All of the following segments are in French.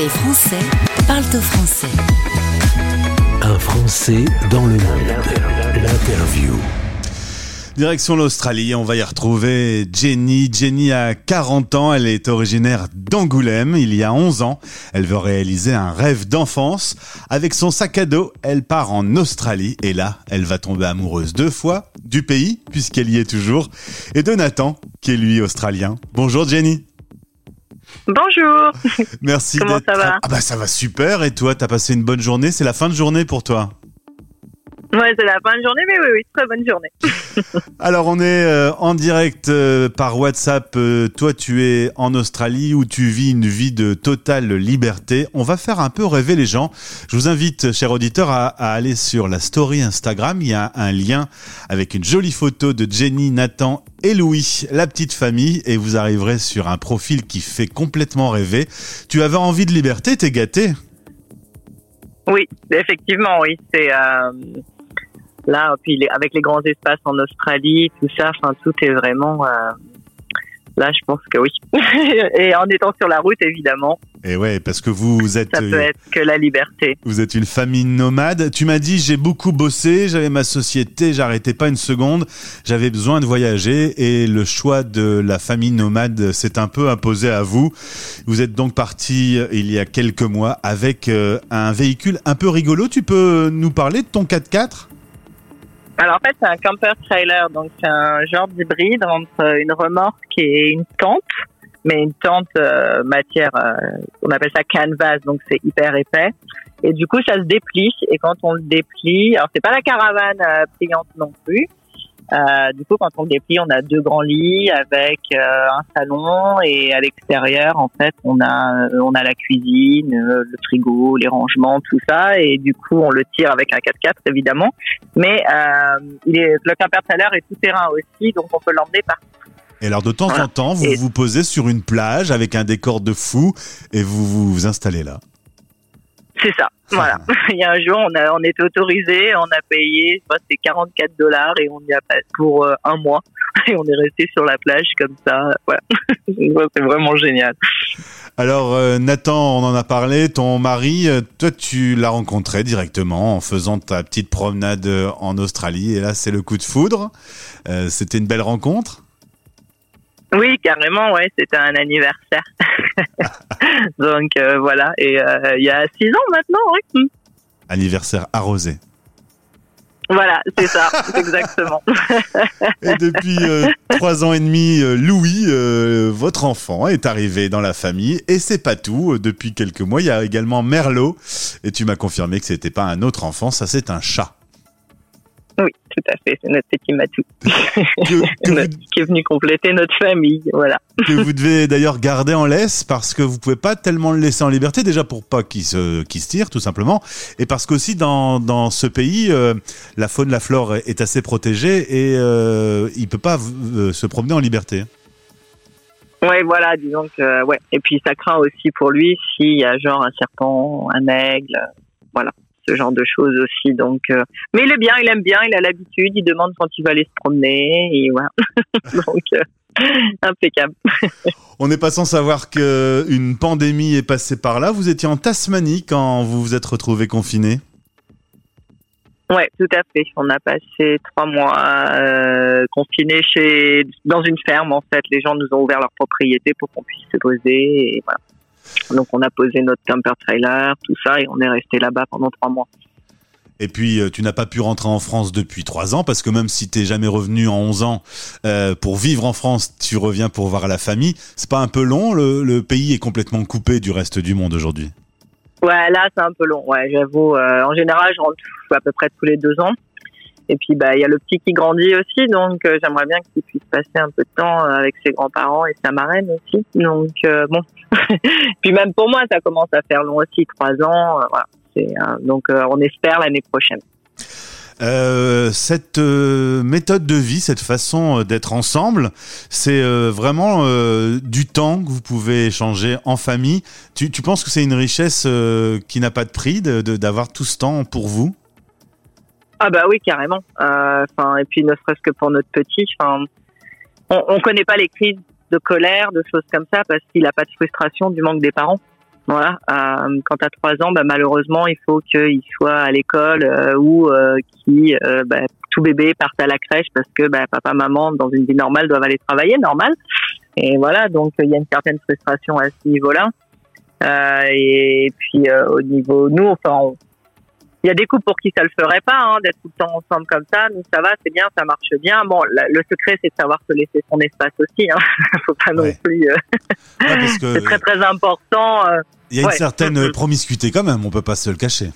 Les Français parlent au français. Un Français dans le monde. L'interview. Direction l'Australie, on va y retrouver Jenny. Jenny a 40 ans, elle est originaire d'Angoulême. Il y a 11 ans, elle veut réaliser un rêve d'enfance. Avec son sac à dos, elle part en Australie et là, elle va tomber amoureuse deux fois du pays, puisqu'elle y est toujours, et de Nathan, qui est lui australien. Bonjour Jenny. Bonjour. Merci Comment ça va Ah bah ça va super et toi, t'as passé une bonne journée, c'est la fin de journée pour toi. Ouais, c'est la fin de journée, mais oui, oui, très bonne journée. Alors on est euh, en direct euh, par WhatsApp. Euh, toi tu es en Australie où tu vis une vie de totale liberté. On va faire un peu rêver les gens. Je vous invite, chers auditeurs, à, à aller sur la story Instagram. Il y a un lien avec une jolie photo de Jenny, Nathan et Louis, la petite famille, et vous arriverez sur un profil qui fait complètement rêver. Tu avais envie de liberté, t'es gâté? Oui, effectivement, oui. C'est euh, là, puis les- avec les grands espaces en Australie, tout ça, enfin, tout est vraiment. euh, là, je pense que oui. Et en étant sur la route, évidemment, Et ouais, parce que vous êtes. ça peut euh, être que la liberté. Vous êtes une famille nomade. Tu m'as dit j'ai beaucoup bossé, j'avais ma société, j'arrêtais pas une seconde, j'avais besoin de voyager et le choix de la famille nomade s'est un peu imposé à vous. Vous êtes donc parti euh, il y a quelques mois avec un véhicule un peu rigolo. Tu peux nous parler de ton 4x4 Alors en fait, c'est un camper trailer, donc c'est un genre d'hybride entre une remorque et une tente, mais une tente euh, matière, euh, on appelle ça canvas, donc c'est hyper épais. Et du coup, ça se déplie. Et quand on le déplie, alors c'est pas la caravane euh, pliante non plus. Euh, du coup, quand on déplie, on a deux grands lits avec euh, un salon et à l'extérieur, en fait, on a euh, on a la cuisine, euh, le frigo, les rangements, tout ça. Et du coup, on le tire avec un 4x4 évidemment. Mais euh, il est, le camper trailer est tout terrain aussi, donc on peut l'emmener par. Et alors de temps Voilà. en temps, vous Et- vous posez sur une plage avec un décor de fou et vous vous, vous installez là. C'est ça. Voilà. Il y a un jour, on a, on était autorisé, on a payé, je c'était 44 dollars et on y a passé pour euh, un mois. Et on est resté sur la plage comme ça. Voilà. C'est vraiment génial. Alors euh, Nathan, on en a parlé, ton mari, euh, toi tu l'as rencontré directement en faisant ta petite promenade en Australie et là c'est le coup de foudre. Euh, C'était une belle rencontre? Oui, carrément, ouais, c'était un anniversaire. Donc euh, voilà. Et euh, il y a six ans maintenant, oui. Anniversaire arrosé. Voilà, c'est ça, exactement. Et depuis euh, trois ans et demi, euh, Louis, votre enfant, est arrivé dans la famille. Et c'est pas tout. Depuis quelques mois, il y a également Merlot. Et tu m'as confirmé que c'était pas un autre enfant, ça c'est un chat. Oui, tout à fait, c'est notre petit Matou Que, que notre- vous, qui est venu compléter notre famille. Voilà. que vous devez d'ailleurs garder en laisse parce que vous pouvez pas tellement le laisser en liberté déjà pour pas qu'il se, qu'il se tire tout simplement et parce qu'aussi dans, dans ce pays euh, la faune la flore est assez protégée et euh, il peut pas euh, se promener en liberté. Ouais, voilà, disons que ouais. Et puis ça craint aussi pour lui s'il y a genre un serpent, un aigle, voilà, ce genre de choses aussi. Donc, euh, mais il est bien, il aime bien, il a l'habitude, il demande quand il va aller se promener et voilà. Donc euh, impeccable. On n'est pas sans savoir que une pandémie est passée par là. Vous étiez en Tasmanie quand vous vous êtes retrouvé confiné. Ouais, tout à fait. On a passé trois mois euh, confinés chez dans une ferme en fait. Les gens nous ont ouvert leur propriété pour qu'on puisse se poser et voilà. Donc on a posé notre camper trailer, tout ça et on est resté là-bas pendant trois mois. Et puis, euh, tu n'as pas pu rentrer en France depuis trois ans, parce que même si t'es jamais revenu en 11 ans euh, pour vivre en France, tu reviens pour voir la famille. C'est pas un peu long le, le pays est complètement coupé du reste du monde aujourd'hui? Ouais, là c'est un peu long. Ouais, j'avoue. euh, en général, je rentre à peu près tous les deux ans. Et puis bah il y a le petit qui grandit aussi, donc euh, j'aimerais bien qu'il puisse passer un peu de temps euh, avec ses grands-parents et sa marraine aussi. Donc euh, bon. puis même pour moi, ça commence à faire long aussi, trois ans. donc on espère l'année prochaine. Cette méthode de vie, cette façon d'être ensemble, c'est vraiment du temps que vous pouvez échanger en famille. Tu, tu penses que c'est une richesse qui n'a pas de prix de- de- d'avoir tout ce temps pour vous? Ah bah oui, carrément. Euh, Enfin et puis ne serait-ce que pour notre petit. Enfin, on, on connaît pas les crises de colère, de choses comme ça, parce qu'il a pas de frustration du manque des parents. Voilà. Euh, quand as trois ans, bah, malheureusement, il faut qu'il soit à l'école euh, ou euh, qui euh, bah, tout bébé parte à la crèche parce que bah, papa, maman, dans une vie normale, doivent aller travailler, normal. Et voilà, donc il y a une certaine frustration à ce niveau-là. Euh, et puis au niveau, nous, enfin, il y a des couples pour qui ça le ferait pas, hein, d'être tout le temps ensemble comme ça. Nous, ça va, c'est bien, ça marche bien. Bon, la- le secret, c'est de savoir se laisser son espace aussi. Hein. faut pas non plus. euh, Ouais, c'est très très important. euh, il y a une certaine promiscuité quand même, on peut pas se le cacher.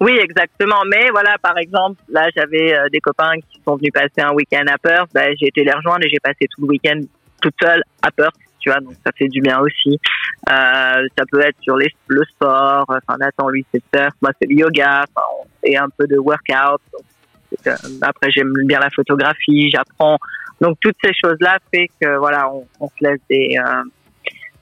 Oui, exactement. Mais voilà, par exemple, là, j'avais euh, des copains qui sont venus passer un week-end à Perth. Ben, j'ai été les rejoindre et j'ai passé tout le week-end toute seule à Perth. Tu vois, donc ça fait du bien aussi. Euh, ça peut être sur les, le sport. Enfin, Nathan, lui, c'est le surf. Moi, c'est le yoga. Enfin, on fait un peu de workout. Donc, euh, après, j'aime bien la photographie. J'apprends. Donc, toutes ces choses-là fait que, voilà, on, on se laisse des, euh,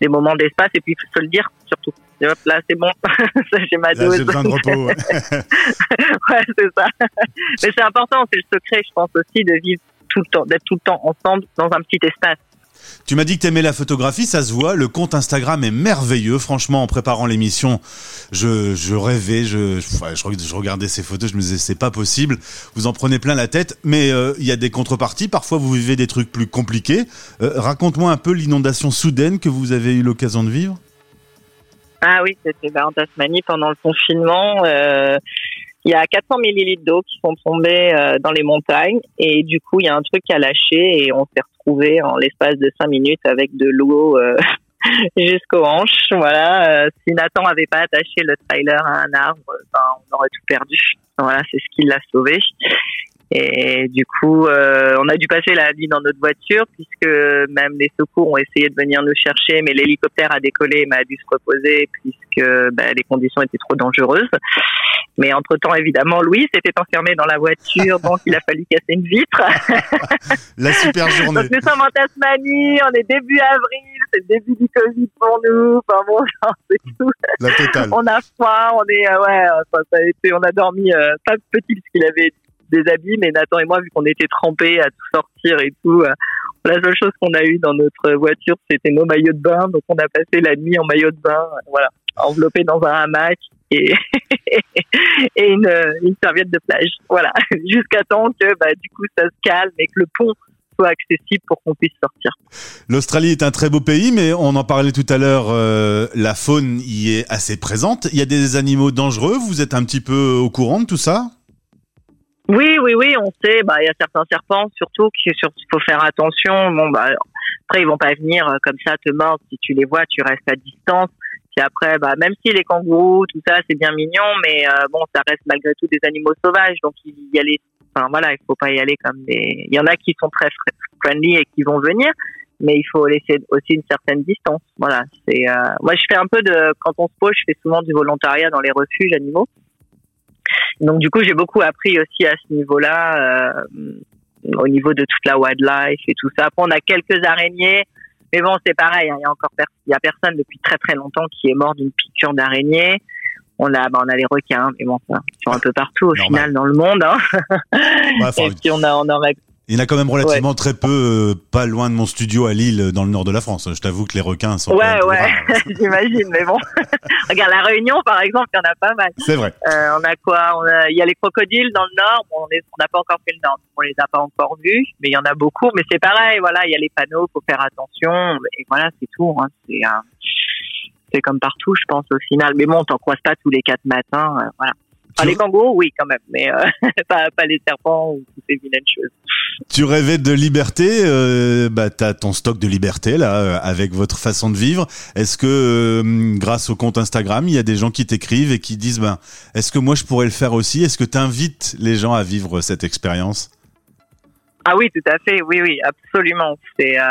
des moments d'espace. Et puis, il faut se le dire, surtout. Et hop, là, c'est bon. Ça, j'ai ma dose. j'ai besoin de repos. ouais. ouais, c'est ça. Mais c'est important, c'est le secret, je pense aussi, de vivre tout le temps, d'être tout le temps ensemble dans un petit espace. Tu m'as dit que t'aimais la photographie, ça se voit. Le compte Instagram est merveilleux. Franchement, en préparant l'émission, je, rêvais, je, regardais ces photos, je me disais c'est pas possible. Vous en prenez plein la tête, mais euh, il y a des contreparties. Parfois, vous vivez des trucs plus compliqués. Euh, Raconte-moi un peu l'inondation soudaine que vous avez eu l'occasion de vivre. Ah oui, c'était bah, en Tasmanie pendant le confinement. euh, il y a 400 millilitres d'eau qui sont tombés dans les montagnes et du coup, il y a un truc qui a lâché et on s'est retrouvé en l'espace de 5 minutes avec de l'eau euh, jusqu'aux hanches. Voilà. Euh, si Nathan avait pas attaché le trailer à un arbre, ben, on aurait tout perdu. Voilà, c'est ce qui l'a sauvé. Et du coup, euh, on a dû passer la nuit dans notre voiture puisque même les secours ont essayé de venir nous chercher, mais l'hélicoptère a décollé, mais a dû se reposer puisque ben, les conditions étaient trop dangereuses. Mais entre-temps, évidemment, Louis s'était enfermé dans la voiture, donc il a fallu casser une vitre. La super journée. Donc nous sommes en Tasmanie, on est début avril, c'est le début du Covid pour nous. Enfin bon, c'est tout. La totale. On a froid, on est euh, ouais, enfin, ça a été, on a dormi euh, pas petit parce qu'il avait des habits, mais Nathan et moi, vu qu'on était trempés à tout sortir et tout, euh, la seule chose qu'on a eu dans notre voiture, c'était nos maillots de bain. Donc on a passé la nuit en maillot de bain, euh, voilà, enveloppé dans un hamac et une serviette de plage. Voilà, jusqu'à temps que bah, du coup ça se calme et que le pont soit accessible pour qu'on puisse sortir. L'Australie est un très beau pays, mais on en parlait tout à l'heure, euh, la faune y est assez présente. Il y a des animaux dangereux, vous êtes un petit peu au courant de tout ça? Oui, oui, oui, on sait. Bah, il y a certains serpents, surtout qu'il faut faire attention. Bon, bah, après, ils vont pas venir euh, comme ça te mordre. Si tu les vois, tu restes à distance. Puis après, bah, même si les kangourous, tout ça, c'est bien mignon, mais euh, bon, ça reste malgré tout des animaux sauvages. Donc, il y aller. Enfin, voilà, il faut pas y aller comme des. Il y en a qui sont très fr- friendly et qui vont venir, mais il faut laisser aussi une certaine distance. Voilà, c'est. Euh... Moi, je fais un peu de. Quand on se pose, je fais souvent du volontariat dans les refuges animaux. Donc du coup, j'ai beaucoup appris aussi à ce niveau-là, euh, au niveau de toute la wildlife et tout ça. Après, on a quelques araignées, mais bon, c'est pareil. hein, Il y a encore il y a personne depuis très très longtemps qui est mort d'une piqûre d'araignée. On a, bah, on a les requins, mais bon, ça, ils sont un peu partout au Normal. final dans le monde. Hein. Ouais, et puis on a, on aurait Il y en a quand même relativement très peu, euh, pas loin de mon studio à Lille, dans le nord de la France. Je t'avoue que les requins sont. Ouais, ouais. rares. J'imagine, mais bon. Regarde, la Réunion, par exemple, il y en a pas mal. C'est vrai. Euh, on a quoi? A, Il y a les crocodiles dans le nord. Bon, on les- n'a pas encore fait le nord. On les a pas encore vus, mais il y en a beaucoup. Mais c'est pareil, voilà, il y a les panneaux, faut faire attention. Et voilà, c'est tout. Hein. C'est euh, c'est comme partout, je pense, au final. Mais bon, on t'en croise pas tous les quatre matins. euh, Enfin, Tu- les kangourous, oui, quand même, mais euh, pas, pas les serpents ou toutes ces vilaines choses. Tu rêvais de liberté, euh, bah t'as ton stock de liberté là, euh, avec votre façon de vivre. Est-ce que euh, grâce au compte Instagram, il y a des gens qui t'écrivent et qui disent, ben, est-ce que moi je pourrais le faire aussi? Est-ce que tu invites les gens à vivre cette expérience? Ah oui, tout à fait, oui, oui, absolument. C'est, euh,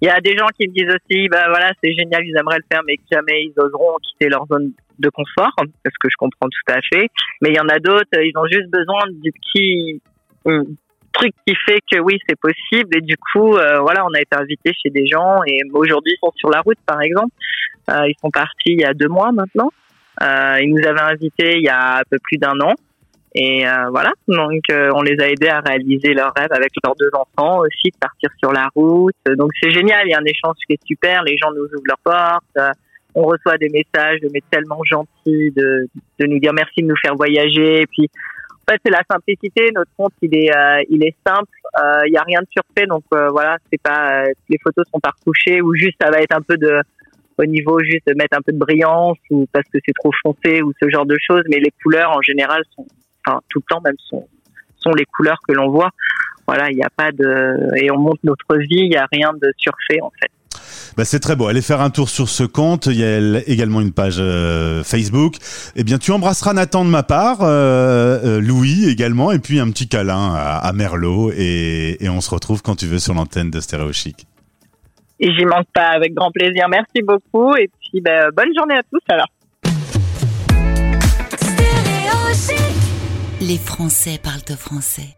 il y a des gens qui me disent aussi, bah voilà, c'est génial, ils aimeraient le faire, mais jamais ils oseront quitter leur zone de confort, parce que je comprends tout à fait. Mais il y en a d'autres, ils ont juste besoin du petit euh, truc qui fait que oui, c'est possible. Et du coup, euh, voilà, on a été invités chez des gens et aujourd'hui ils sont sur la route, par exemple. Euh, ils sont partis il y a deux mois maintenant. Euh, ils nous avaient invités il y a un peu plus d'un an. Et euh, voilà, donc euh, on les a aidés à réaliser leurs rêves avec leurs deux enfants aussi, de partir sur la route. Donc c'est génial, il y a un échange qui est super, les gens nous ouvrent leurs portes. Euh, on reçoit des messages mais tellement gentils de, de nous dire merci de nous faire voyager. Et puis, en fait, c'est la simplicité. Notre compte, il est, euh, il est simple. Il y a rien de surfait, donc voilà, c'est pas les photos sont pas recouchées ou juste ça va être un peu de au niveau juste de mettre un peu de brillance ou parce que c'est trop foncé ou ce genre de choses. Mais les couleurs en général sont, enfin tout le temps même sont sont les couleurs que l'on voit. Voilà, il n'y a pas de et on montre notre vie, il n'y a rien de surfait en fait. Bah c'est très beau. Allez faire un tour sur ce compte. Il y a également une page euh, Facebook. Eh bien, tu embrasseras Nathan de ma part, euh, euh, Louis également, et puis un petit câlin à, Merlot. Et, et, on se retrouve quand tu veux sur l'antenne de Stéréo Chic. Et j'y manque pas, avec grand plaisir. Merci beaucoup. Et puis, bah, bonne journée à tous alors. Les Français parlent de français.